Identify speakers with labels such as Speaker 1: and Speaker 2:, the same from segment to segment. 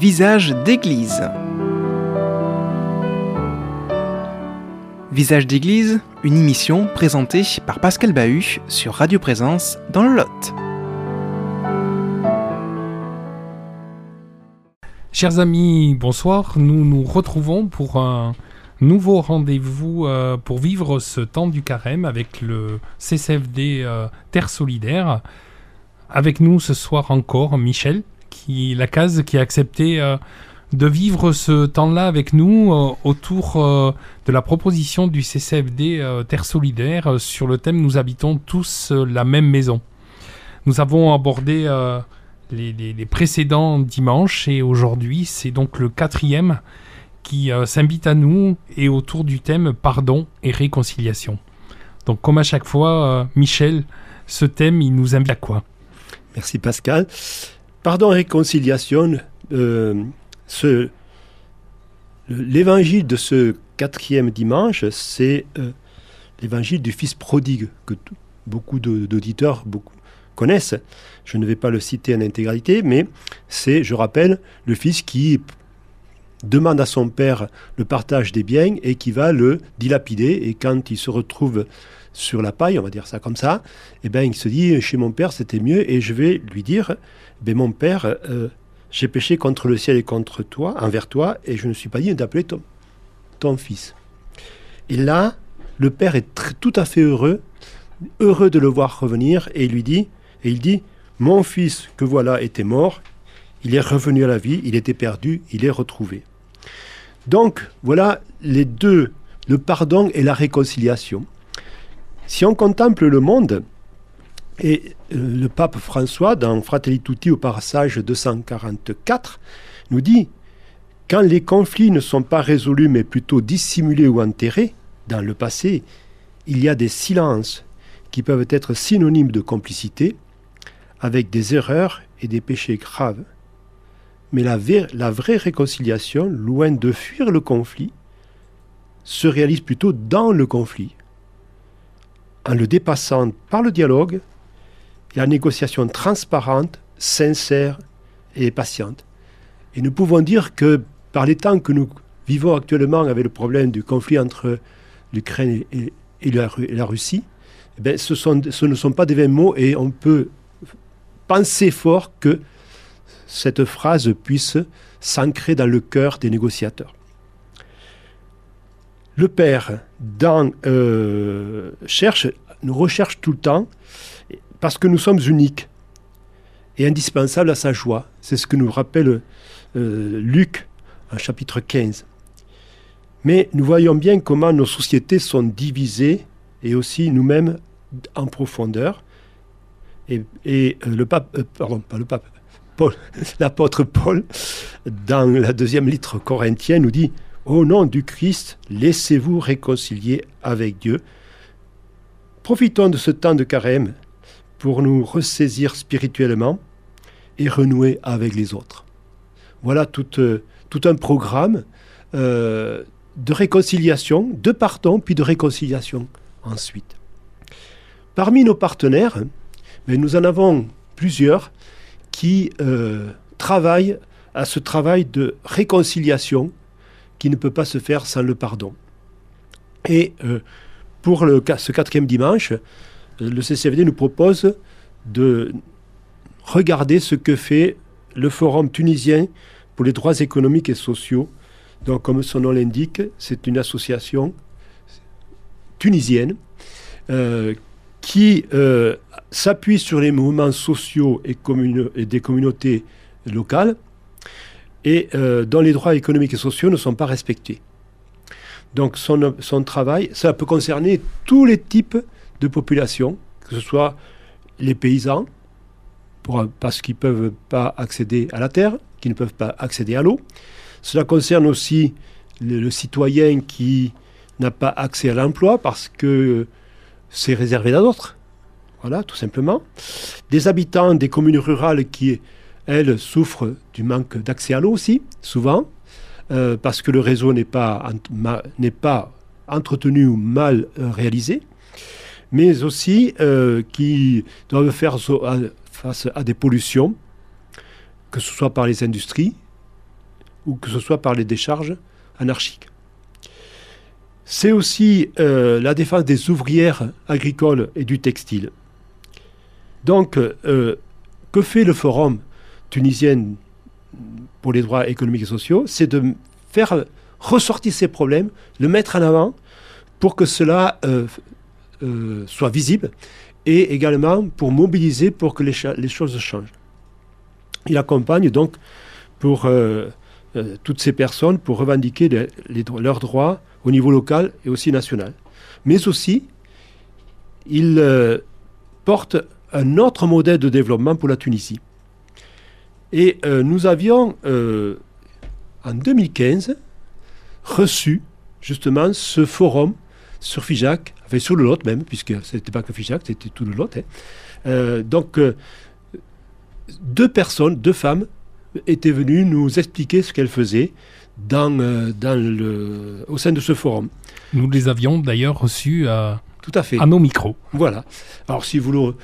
Speaker 1: Visage d'église. Visage d'église, une émission présentée par Pascal Bahut sur Radio Présence dans le Lot.
Speaker 2: Chers amis, bonsoir. Nous nous retrouvons pour un nouveau rendez-vous euh, pour vivre ce temps du carême avec le CCFD euh, Terre Solidaire. Avec nous ce soir encore Michel, qui la case qui a accepté euh, de vivre ce temps-là avec nous autour de la proposition du CCFD Terre Solidaire sur le thème Nous habitons tous la même maison. Nous avons abordé les, précédents dimanches et aujourd'hui c'est donc le quatrième qui euh, s'invite à nous et autour du thème pardon et réconciliation. Donc comme à chaque fois, euh, Michel, ce thème, il nous invite à quoi?
Speaker 3: Merci Pascal. Pardon réconciliation, euh, l'évangile de ce quatrième dimanche, c'est l'évangile du Fils prodigue, que beaucoup d'auditeurs connaissent. Je ne vais pas le citer en intégralité, mais c'est, je rappelle, le Fils qui demande à son père le partage des biens et qui va le dilapider. Et quand il se retrouve sur la paille, on va dire ça comme ça, eh ben, il se dit chez mon père c'était mieux et je vais lui dire ben, mon père, euh, j'ai péché contre le ciel et contre toi, envers toi, et je ne suis pas digne d'appeler ton, ton fils. Et là, le père est tout à fait heureux, heureux de le voir revenir, et il lui dit, et il dit, mon fils que voilà était mort, il est revenu à la vie, il était perdu, il est retrouvé. Donc, voilà les deux, le pardon et la réconciliation. Si on contemple le monde, et euh, le pape François, dans Fratelli Tutti au passage 244, nous dit Quand les conflits ne sont pas résolus mais plutôt dissimulés ou enterrés, dans le passé, il y a des silences qui peuvent être synonymes de complicité, avec des erreurs et des péchés graves. Mais la, vraie réconciliation, loin de fuir le conflit, se réalise plutôt dans le conflit, en le dépassant par le dialogue et la négociation transparente, sincère et patiente. Et nous pouvons dire que par les temps que nous vivons actuellement avec le problème du conflit entre l'Ukraine et, la, Russie, eh ce, ce, ne sont pas des vains mots et on peut penser fort que cette phrase puisse s'ancrer dans le cœur des négociateurs. Le Père euh, cherche, nous recherche tout le temps parce que nous sommes uniques et indispensables à sa joie. C'est ce que nous rappelle euh, Luc en chapitre 15. Mais nous voyons bien comment nos sociétés sont divisées et aussi nous-mêmes en profondeur. Et, euh, le pape, pardon, pas le pape, l'apôtre Paul, dans la deuxième lettre corinthienne, nous dit Au nom du Christ, laissez-vous réconcilier avec Dieu. Profitons de ce temps de carême pour nous ressaisir spirituellement et renouer avec les autres. Voilà tout, euh, un programme euh, de réconciliation, de pardon, puis de réconciliation ensuite. Parmi nos partenaires, mais nous en avons plusieurs qui euh, travaille à ce travail de réconciliation qui ne peut pas se faire sans le pardon. Et euh, pour ce quatrième dimanche, le CCFD nous propose de regarder ce que fait le Forum tunisien pour les droits économiques et sociaux. Donc, comme son nom l'indique, c'est une association tunisienne euh, qui euh, s'appuie sur les mouvements sociaux et des communautés locales et euh, dont les droits économiques et sociaux ne sont pas respectés. Donc son, son, travail, ça peut concerner tous les types de populations, que ce soit les paysans, parce qu'ils ne peuvent pas accéder à la terre, qui ne peuvent pas accéder à l'eau. Cela concerne aussi le, le citoyen qui n'a pas accès à l'emploi parce que c'est réservé à d'autres. Voilà, tout simplement. Des habitants des communes rurales qui, elles, souffrent du manque d'accès à l'eau aussi, souvent, euh, parce que le réseau n'est pas, entretenu ou mal euh, réalisé, mais aussi euh, qui doivent faire face à des pollutions, que ce soit par les industries, ou que ce soit par les décharges anarchiques. C'est aussi la défense des ouvrières agricoles et du textile. Donc, que fait le Forum? Tunisien pour les droits économiques et sociaux C'est de faire ressortir ces problèmes, le mettre en avant pour que cela euh, soit visible et également pour mobiliser pour que les, choses changent. Il accompagne donc pour toutes ces personnes pour revendiquer leurs droits au niveau local et aussi national. Mais aussi, il euh, porte un autre modèle de développement pour la Tunisie. Et euh, nous avions, euh, en 2015, reçu justement ce forum sur FIJAC, enfin sur le Lot même, puisque ce n'était pas que FIJAC, c'était tout le Lot. Hein. donc, deux personnes, deux femmes, étaient venues nous expliquer ce qu'elles faisaient dans, euh, dans le, au sein de ce forum.
Speaker 2: Nous les avions d'ailleurs reçus à,
Speaker 3: Tout à, fait.
Speaker 2: à nos micros.
Speaker 3: Voilà. Alors si vous le...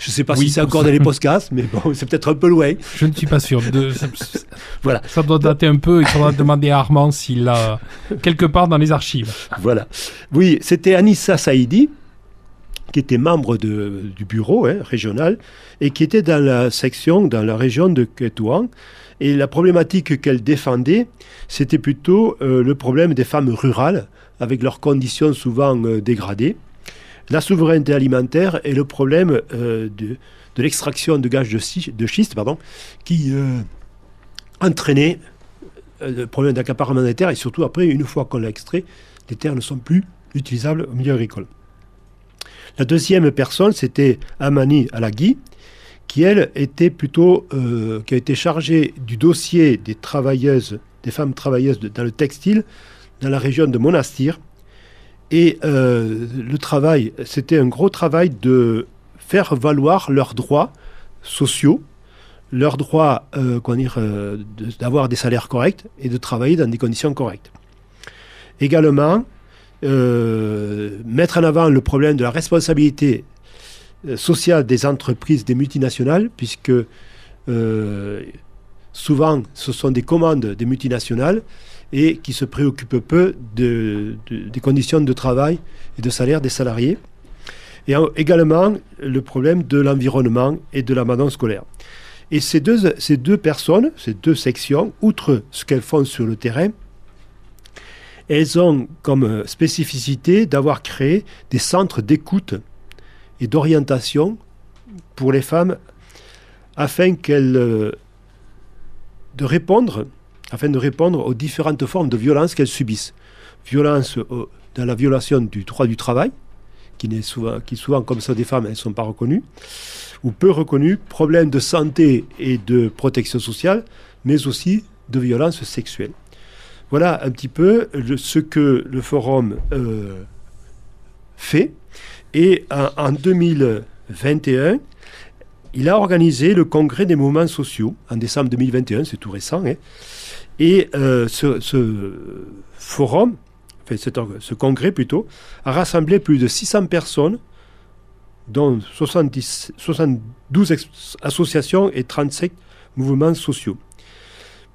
Speaker 3: Je ne sais pas si c'est encore dans les podcasts, mais bon, c'est peut-être un peu loin.
Speaker 2: Je ne suis pas sûr. De... voilà. Ça doit dater un peu. Il faudra demander à Armand s'il l'a quelque part dans les archives.
Speaker 3: Voilà. Oui, c'était Anissa Saïdi, qui était membre de, du bureau hein, régional et qui était dans la section, dans la région de Ketouan, et la problématique qu'elle défendait, c'était plutôt euh, le problème des femmes rurales, avec leurs conditions souvent euh, dégradées, la souveraineté alimentaire et le problème euh, de, l'extraction de gaz de, schiste, pardon, qui entraînait le problème d'accaparement des terres, et surtout après, une fois qu'on l'a extrait, les terres ne sont plus utilisables au milieu agricole. La deuxième personne, c'était Amani Alagui, qui elle était plutôt, euh, qui a été chargée du dossier des travailleuses, des femmes travailleuses dans le textile, dans la région de Monastir. Et euh, le travail, c'était un gros travail de faire valoir leurs droits sociaux, leurs droits euh, d'avoir des salaires corrects et de travailler dans des conditions correctes. Également, mettre en avant le problème de la responsabilité euh, sociale des entreprises, des multinationales, puisque euh, souvent ce sont des commandes des multinationales et qui se préoccupent peu de, des conditions de travail et de salaire des salariés. Et également le problème de l'environnement et de l'abandon scolaire. Et ces deux, ces deux personnes, ces deux sections, outre ce qu'elles font sur le terrain, elles ont comme spécificité d'avoir créé des centres d'écoute et d'orientation pour les femmes afin qu'elles euh, de répondre afin de répondre aux différentes formes de violence qu'elles subissent. Violence euh, dans la violation du droit du travail, qui, souvent, comme ça, des femmes, elles ne sont pas reconnues, ou peu reconnues, problèmes de santé et de protection sociale, mais aussi de violence sexuelle. Voilà un petit peu ce que le forum euh, fait et en, 2021, il a organisé le congrès des mouvements sociaux en décembre 2021, c'est tout récent. Hein. et euh, ce, forum, enfin ce congrès plutôt, a rassemblé plus de 600 personnes, dont 70, 72 associations et 37 mouvements sociaux,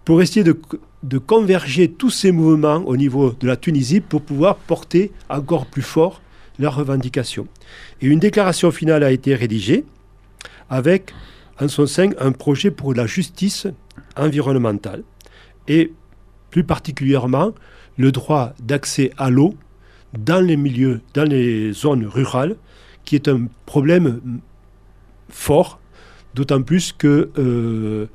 Speaker 3: pour essayer de, de converger tous ces mouvements au niveau de la Tunisie pour pouvoir porter encore plus fort leurs revendications. Et une déclaration finale a été rédigée avec en son sein un projet pour la justice environnementale et plus particulièrement le droit d'accès à l'eau dans les milieux, dans les zones rurales, qui est un problème fort, d'autant plus que euh,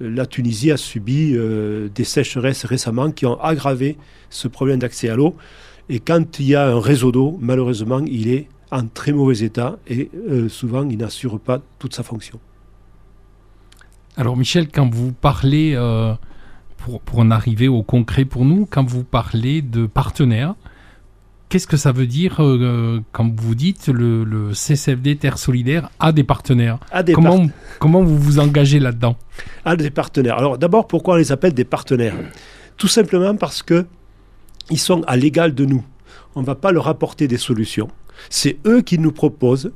Speaker 3: la Tunisie a subi euh, des sécheresses récemment qui ont aggravé ce problème d'accès à l'eau. Et quand il y a un réseau d'eau, malheureusement, il est en très mauvais état et euh, souvent il n'assure pas toute sa fonction.
Speaker 2: Alors Michel, quand vous parlez, euh, pour, pour, en arriver au concret pour nous, quand vous parlez de partenaires, qu'est-ce que ça veut dire euh, quand vous dites le, le, CCFD Terre Solidaire a des partenaires des comment, comment vous vous engagez là-dedans
Speaker 3: A des partenaires. Alors d'abord, pourquoi on les appelle des partenaires? Tout simplement parce que ils sont à l'égal de nous. On ne va pas leur apporter des solutions. C'est eux qui nous proposent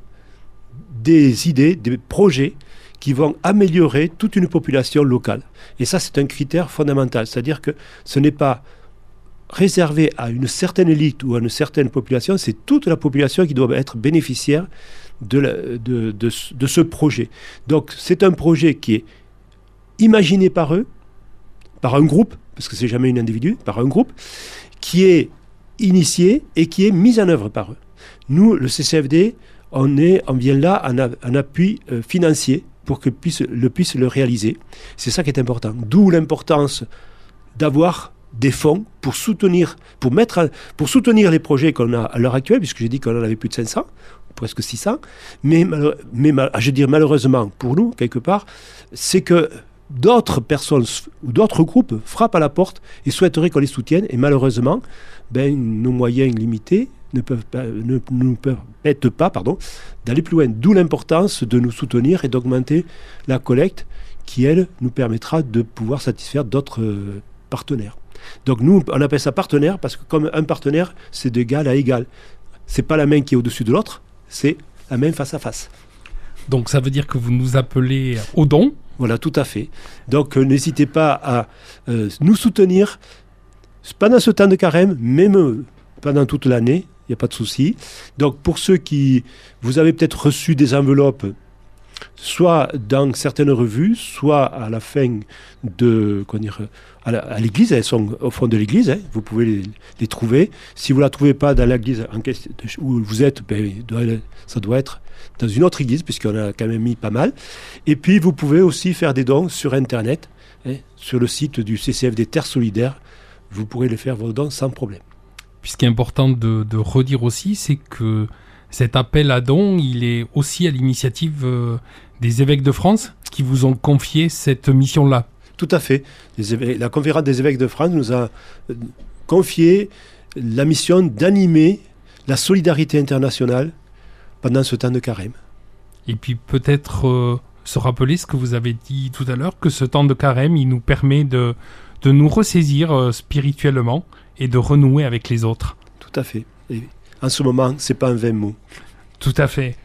Speaker 3: des idées, des projets qui vont améliorer toute une population locale. Et ça, c'est un critère fondamental. C'est-à-dire que ce n'est pas réservé à une certaine élite ou à une certaine population, c'est toute la population qui doit être bénéficiaire de, ce projet. Donc c'est un projet qui est imaginé par eux, par un groupe, parce que c'est jamais un individu, par un groupe, qui est initié et qui est mis en œuvre par eux. Nous, le CCFD, on, vient là en, appui euh, financier pour que puisse, le puisse le réaliser. C'est ça qui est important. D'où l'importance d'avoir des fonds pour soutenir, pour mettre, pour soutenir les projets qu'on a à l'heure actuelle, puisque j'ai dit qu'on en avait plus de 500, presque 600. Mais, mais je veux dire malheureusement pour nous, quelque part, c'est que d'autres personnes ou d'autres groupes frappent à la porte et souhaiteraient qu'on les soutienne. Et malheureusement, ben, nos moyens limités ne, peuvent pas, ne nous permettent pas pardon, d'aller plus loin. D'où l'importance de nous soutenir et d'augmenter la collecte qui, elle, nous permettra de pouvoir satisfaire d'autres euh, partenaires. Donc nous, on appelle ça partenaire parce que comme un partenaire, c'est d'égal à égal. C'est pas la main qui est au-dessus de l'autre, c'est la main face à face.
Speaker 2: Donc ça veut dire que vous nous appelez au don
Speaker 3: Voilà, tout à fait. Donc euh, n'hésitez pas à euh, nous soutenir pendant ce temps de carême, même pendant toute l'année, n'y a pas de souci. Donc pour ceux qui, vous avez peut-être reçu des enveloppes, soit dans certaines revues, soit à la fin de, dire, à l'église, elles sont au fond de l'église, hein, vous pouvez les, trouver. Si vous ne la trouvez pas dans l'église où vous êtes, ben, ça doit être dans une autre église, puisqu'on a quand même mis pas mal. Et puis vous pouvez aussi faire des dons sur Internet, hein, sur le site du CCF des Terres Solidaires, vous pourrez les faire vos dons sans problème.
Speaker 2: Puis ce qui est important de, redire aussi, c'est que cet appel à dons, il est aussi à l'initiative euh, des évêques de France qui vous ont confié cette mission-là.
Speaker 3: Tout à fait. la conférence des évêques de France nous a euh, confié la mission d'animer la solidarité internationale pendant ce temps de carême.
Speaker 2: Et puis peut-être euh, se rappeler ce que vous avez dit tout à l'heure, que ce temps de carême, il nous permet de, de nous ressaisir euh, spirituellement et de renouer avec les autres.
Speaker 3: Tout à fait. en ce moment, c'est pas un vain mot.
Speaker 2: Tout à fait.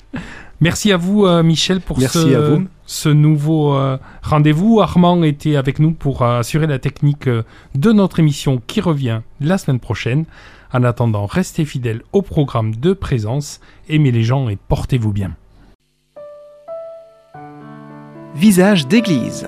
Speaker 2: Merci à vous, euh, Michel, pour ce, ce, nouveau euh, rendez-vous. Armand était avec nous pour assurer la technique de notre émission qui revient la semaine prochaine. En attendant, restez fidèles au programme de présence, aimez les gens et portez-vous bien.
Speaker 1: Visage d'église.